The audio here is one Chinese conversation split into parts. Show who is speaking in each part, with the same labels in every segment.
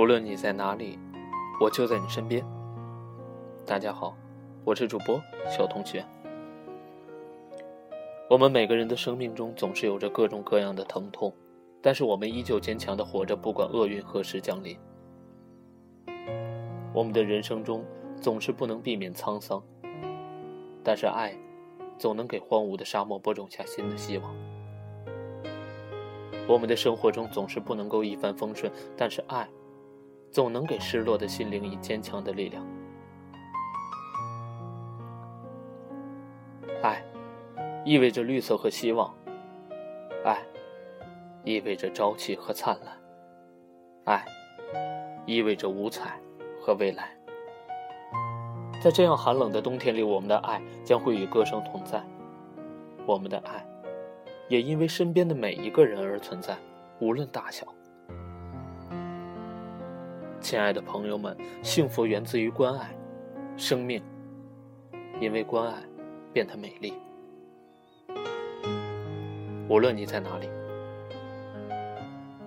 Speaker 1: 无论你在哪里，我就在你身边。大家好，我是主播小同学。我们每个人的生命中总是有着各种各样的疼痛，但是我们依旧坚强的活着，不管厄运何时降临。我们的人生中总是不能避免沧桑，但是爱总能给荒芜的沙漠播种下新的希望。我们的生活中总是不能够一帆风顺，但是爱。总能给失落的心灵以坚强的力量。爱，意味着绿色和希望；爱，意味着朝气和灿烂；爱，意味着五彩和未来。在这样寒冷的冬天里，我们的爱将会与歌声同在。我们的爱，也因为身边的每一个人而存在，无论大小。亲爱的朋友们，幸福源自于关爱，生命因为关爱变得美丽。无论你在哪里，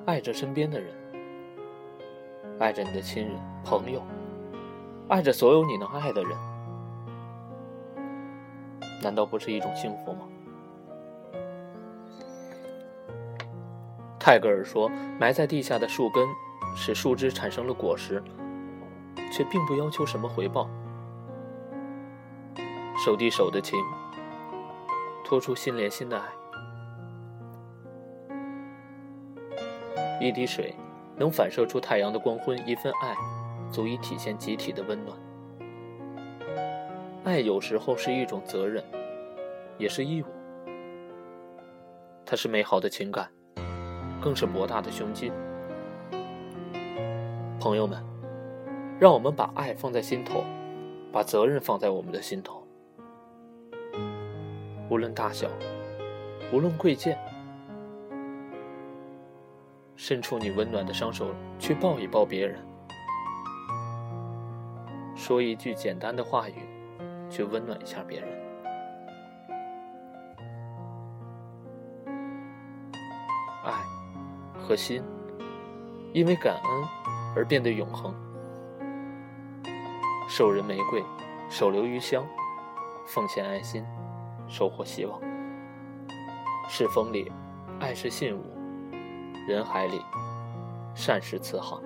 Speaker 1: 爱着身边的人，爱着你的亲人、朋友，爱着所有你能爱的人，难道不是一种幸福吗？泰戈尔说：“埋在地下的树根。”使树枝产生了果实，却并不要求什么回报。手递手的情，托出心连心的爱。一滴水能反射出太阳的光辉，一份爱足以体现集体的温暖。爱有时候是一种责任，也是义务。它是美好的情感，更是博大的胸襟。朋友们，让我们把爱放在心头，把责任放在我们的心头。无论大小，无论贵贱，伸出你温暖的双手去抱一抱别人，说一句简单的话语，去温暖一下别人。爱和心，因为感恩。而变得永恒。授人玫瑰，手留余香；奉献爱心，收获希望。世风里，爱是信物；人海里，善是慈航。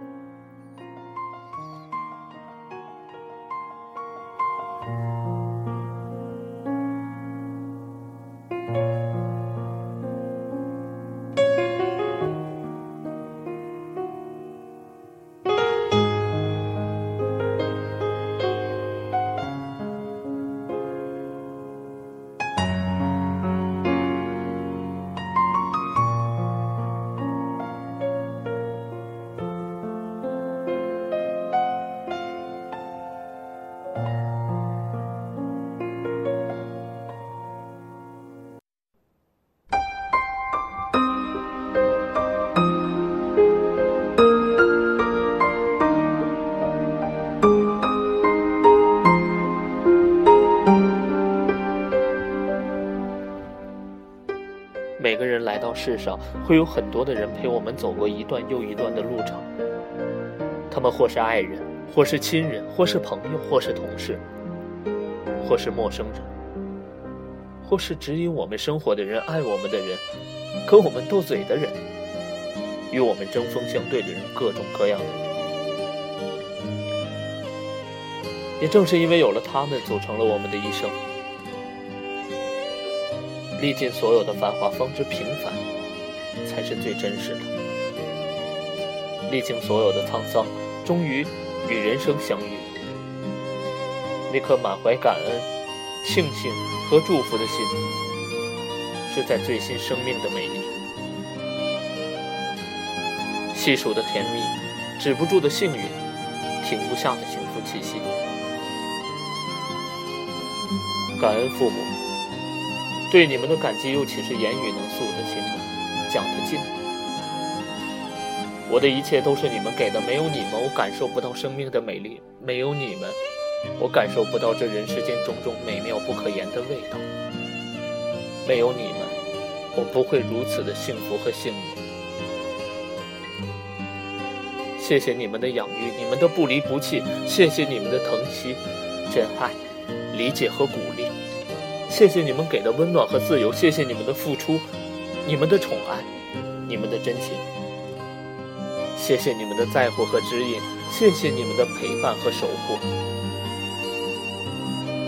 Speaker 1: 个人来到世上，会有很多的人陪我们走过一段又一段的路程。他们或是爱人，或是亲人，或是朋友，或是同事，或是陌生人，或是指引我们生活的人、爱我们的人、跟我们斗嘴的人、与我们针锋相对的人，各种各样的人。也正是因为有了他们，组成了我们的一生。历尽所有的繁华，方知平凡才是最真实的；历经所有的沧桑，终于与人生相遇。那颗满怀感恩、庆幸和祝福的心，是在最新生命的美丽。细数的甜蜜，止不住的幸运，停不下的幸福气息。感恩父母。对你们的感激又岂是言语能诉得清的、讲得尽的？我的一切都是你们给的，没有你们，我感受不到生命的美丽；没有你们，我感受不到这人世间种种美妙不可言的味道；没有你们，我不会如此的幸福和幸运。谢谢你们的养育，你们的不离不弃，谢谢你们的疼惜、真爱、理解和鼓励，谢谢你们给的温暖和自由，谢谢你们的付出，你们的宠爱，你们的真情，谢谢你们的在乎和指引，谢谢你们的陪伴和守护，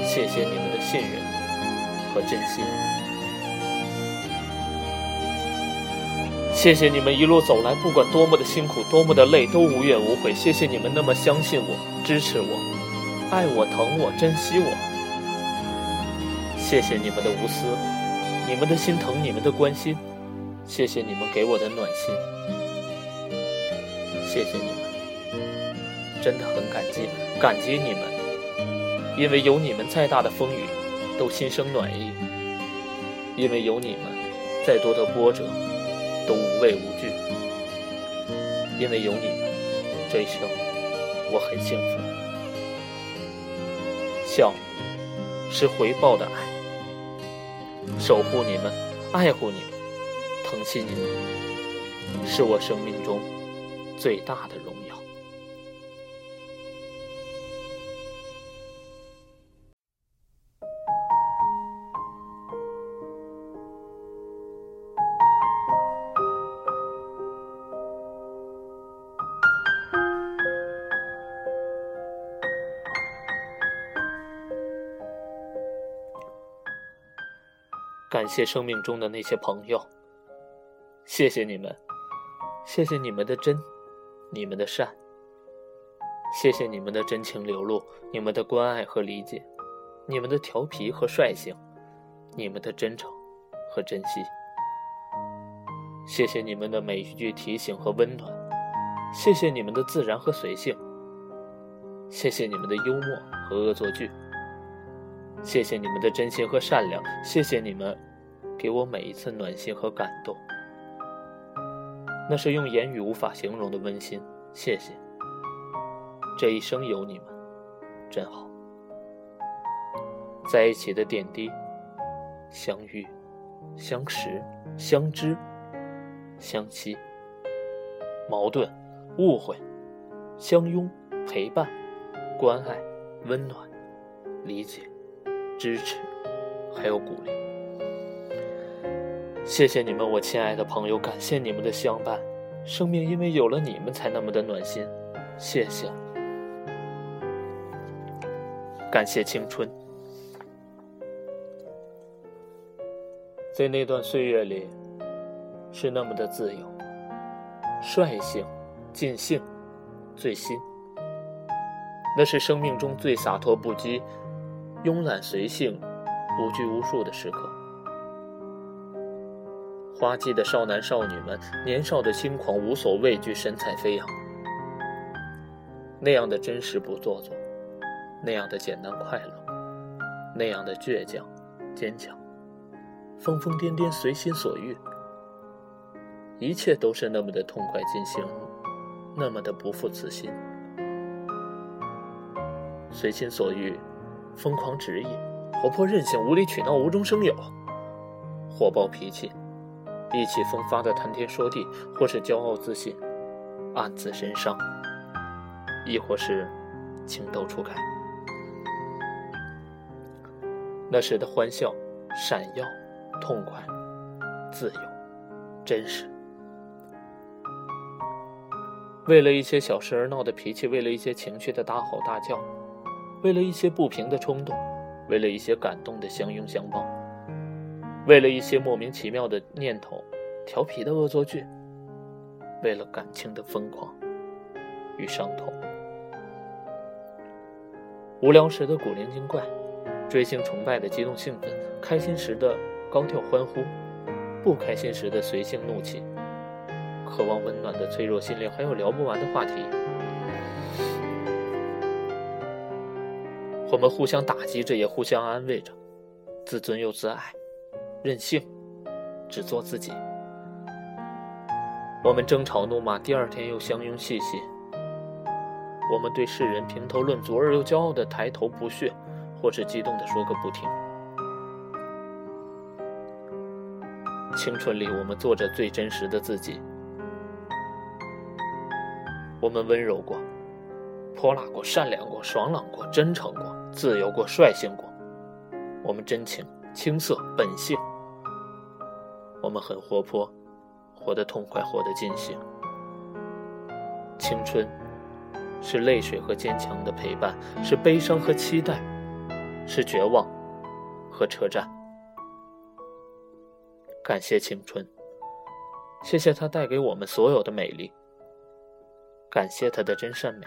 Speaker 1: 谢谢你们的信任和真心。谢谢你们一路走来，不管多么的辛苦，多么的累，都无怨无悔。谢谢你们那么相信我，支持我，爱我，疼我，珍惜我。谢谢你们的无私，你们的心疼，你们的关心。谢谢你们给我的暖心。谢谢你们，真的很感激，感激你们，因为有你们，再大的风雨都心生暖意；因为有你们，再多的波折。都无畏无惧，因为有你们，这一生我很幸福。笑是回报的爱，守护你们，爱护你们，疼惜你们，是我生命中最大的荣耀。感谢生命中的那些朋友，谢谢你们，谢谢你们的真，你们的善，谢谢你们的真情流露，你们的关爱和理解，你们的调皮和率性，你们的真诚和珍惜，谢谢你们的每一句提醒和温暖，谢谢你们的自然和随性，谢谢你们的幽默和恶作剧。谢谢你们的真心和善良，谢谢你们给我每一次暖心和感动，那是用言语无法形容的温馨。谢谢，这一生有你们，真好。在一起的点滴，相遇、相识、相知、相惜，矛盾、误会、相拥、陪伴、关爱、温暖、理解。支持，还有鼓励，谢谢你们，我亲爱的朋友，感谢你们的相伴，生命因为有了你们才那么的暖心，谢谢，感谢青春，在那段岁月里，是那么的自由、率性、尽兴、最新，那是生命中最洒脱不羁。慵懒随性，无拘无束的时刻。花季的少男少女们，年少的轻狂，无所畏惧，神采飞扬。那样的真实不做作，那样的简单快乐，那样的倔强坚强，疯疯癫癫随心所欲，一切都是那么的痛快尽兴，那么的不负此心，随心所欲。疯狂执意，活泼任性，无理取闹，无中生有；火爆脾气，意气风发的谈天说地，或是骄傲自信，暗自神伤；亦或是情窦初开。那时的欢笑、闪耀、痛快、自由、真实，为了一些小事而闹的脾气，为了一些情绪的大吼大叫。为了一些不平的冲动，为了一些感动的相拥相抱，为了一些莫名其妙的念头、调皮的恶作剧，为了感情的疯狂与伤痛，无聊时的古灵精怪，追星崇拜的激动兴奋，开心时的高调欢呼，不开心时的随性怒气，渴望温暖的脆弱心灵，还有聊不完的话题。我们互相打击着，也互相安慰着，自尊又自爱，任性，只做自己。我们争吵怒骂，第二天又相拥细细。我们对世人评头论足，而又骄傲的抬头不屑，或是激动的说个不停。青春里，我们做着最真实的自己。我们温柔过，泼辣过，善良过，爽朗过，真诚过，自由过，率性过。我们真情、青涩、本性。我们很活泼，活得痛快，活得尽兴。青春，是泪水和坚强的陪伴，是悲伤和期待，是绝望和车站。感谢青春，谢谢它带给我们所有的美丽。感谢它的真善美，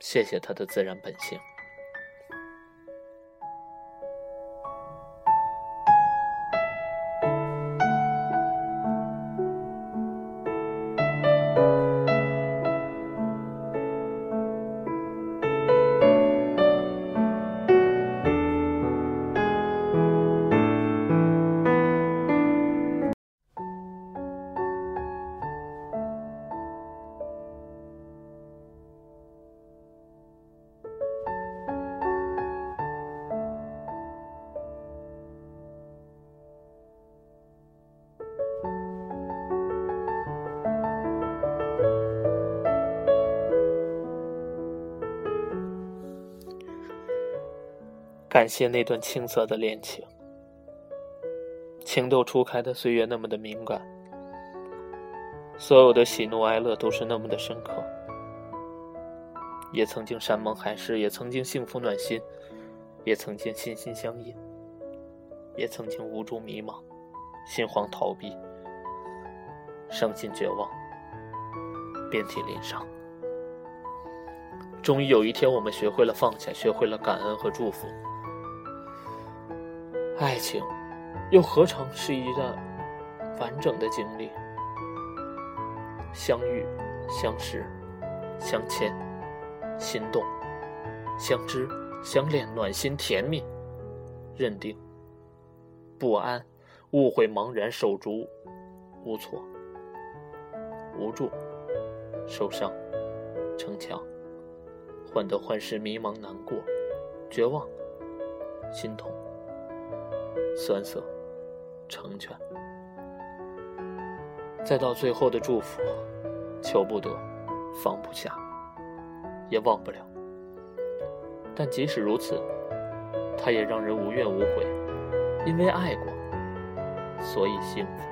Speaker 1: 谢谢它的自然本性。感谢那段青涩的恋情，情窦初开的岁月那么的敏感，所有的喜怒哀乐都是那么的深刻，也曾经山盟海誓，也曾经幸福暖心，也曾经心心相印，也曾经无助迷茫，心慌逃避，伤心绝望，遍体鳞伤。终于有一天，我们学会了放下，学会了感恩和祝福。爱情，又何尝是一段完整的经历？相遇、相识、相牵、心动、相知、相恋、暖心甜蜜、认定、不安、误会、茫然、手足无措、无助、受伤、逞强、患得患失、迷茫、难过、绝望、心痛。酸涩，成全，再到最后的祝福，求不得，放不下，也忘不了。但即使如此，它也让人无怨无悔，因为爱过，所以幸福。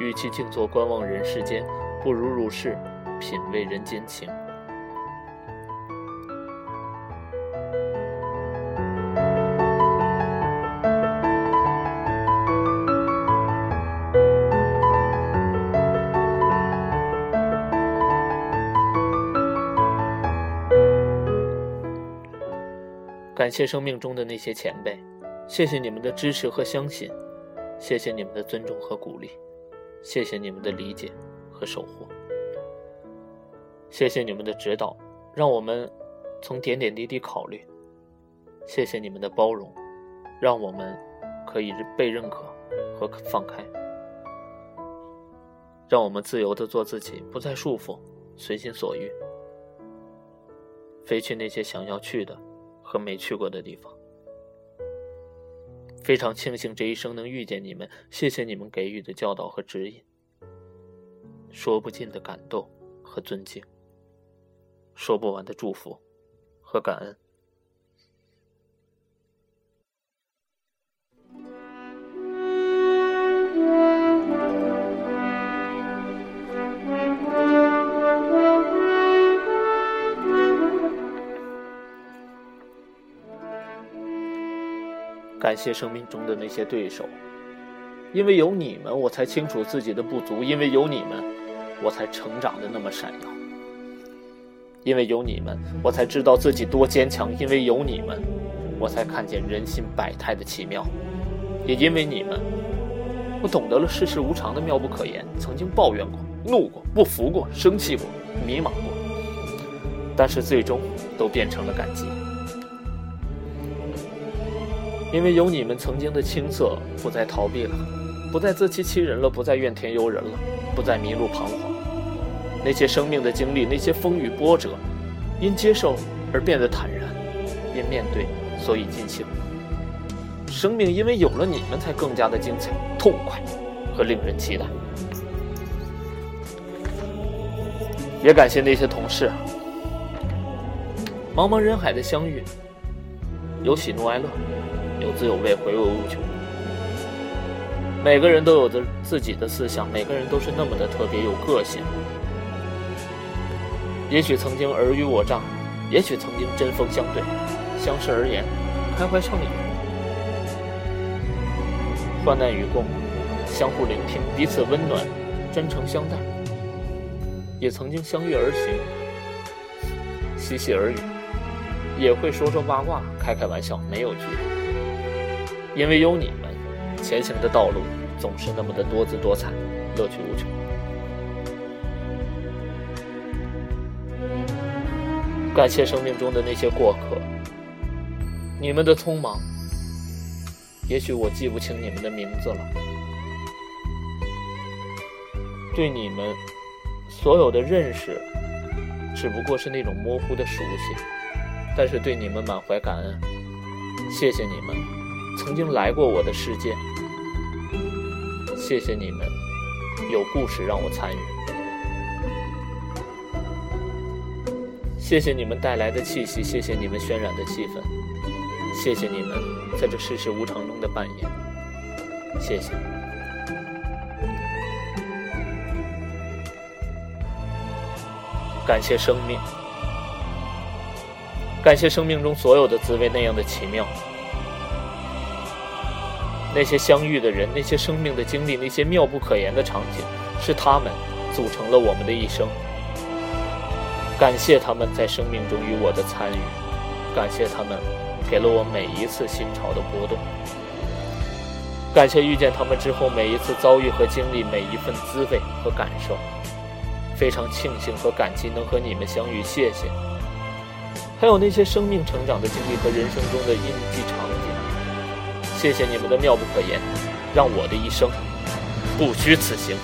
Speaker 1: 与其静坐观望人世间，不如入世品味人间情。感谢生命中的那些前辈，谢谢你们的支持和相信，谢谢你们的尊重和鼓励，谢谢你们的理解和守护，谢谢你们的指导，让我们从点点滴滴考虑，谢谢你们的包容，让我们可以被认可和放开，让我们自由的做自己，不再束缚，随心所欲，飞去那些想要去的。和没去过的地方，非常庆幸这一生能遇见你们，谢谢你们给予的教导和指引，说不尽的感动和尊敬，说不完的祝福和感恩。感谢生命中的那些对手，因为有你们，我才清楚自己的不足；因为有你们，我才成长的那么闪耀；因为有你们，我才知道自己多坚强；因为有你们，我才看见人心百态的奇妙；也因为你们，我懂得了世事无常的妙不可言。曾经抱怨过、怒过、不服过、生气过、迷茫过，但是最终都变成了感激。因为有你们曾经的青涩，不再逃避了，不再自欺欺人了，不再怨天尤人了，不再迷路彷徨。那些生命的经历，那些风雨波折，因接受而变得坦然，因面对所以尽兴。生命因为有了你们，才更加的精彩、痛快和令人期待。也感谢那些同事。茫茫人海的相遇，有喜怒哀乐，有滋有味，回味无穷。每个人都有着自己的思想，每个人都是那么的特别有个性。也许曾经尔虞我诈，也许曾经针锋相对，相视而言，开怀畅饮，患难与共，相互聆听，彼此温暖，真诚相待。也曾经相约而行，嬉戏而语，也会说说八卦，开开玩笑，没有距离。因为有你们，前行的道路总是那么的多姿多彩，乐趣无穷。感谢生命中的那些过客，你们的匆忙，也许我记不清你们的名字了。对你们所有的认识，只不过是那种模糊的熟悉，但是对你们满怀感恩。谢谢你们曾经来过我的世界，谢谢你们有故事让我参与。谢谢你们带来的气息，谢谢你们渲染的气氛，谢谢你们在这世事无常中的扮演，谢谢。感谢生命，感谢生命中所有的滋味那样的奇妙，那些相遇的人，那些生命的经历，那些妙不可言的场景，是他们组成了我们的一生。感谢他们在生命中与我的参与，感谢他们给了我每一次心潮的波动，感谢遇见他们之后每一次遭遇和经历，每一份滋味和感受，非常庆幸和感激能和你们相遇，谢谢。还有那些生命成长的经历和人生中的印记场，谢谢你们的妙不可言，让我的一生不虚此行。